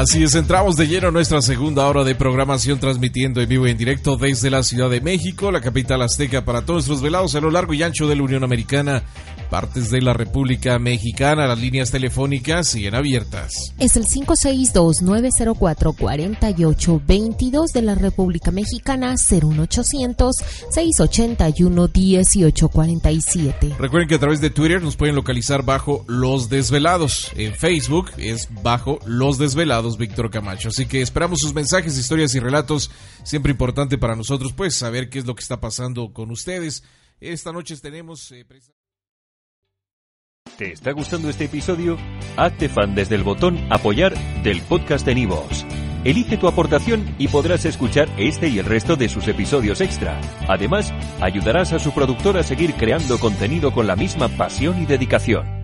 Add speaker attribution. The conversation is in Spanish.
Speaker 1: Así es, entramos de lleno a nuestra segunda hora de programación transmitiendo en vivo y en directo desde la Ciudad de México, la capital azteca para todos nuestros velados a lo largo y ancho de la Unión Americana, partes de la República Mexicana, las líneas telefónicas siguen abiertas.
Speaker 2: Es el 562-904-4822 de la República Mexicana, 01800-681-1847.
Speaker 1: Recuerden que a través de Twitter nos pueden localizar bajo Los Desvelados. En Facebook es bajo Los Desvelados Víctor Camacho. Así que esperamos sus mensajes, historias y relatos. Siempre importante para nosotros, pues, saber qué es lo que está pasando con ustedes. Esta noche tenemos... Eh,
Speaker 3: ¿Te está gustando este episodio? Hazte fan desde el botón Apoyar del podcast de Nivos. Elige tu aportación y podrás escuchar este y el resto de sus episodios extra. Además, ayudarás a su productor a seguir creando contenido con la misma pasión y dedicación.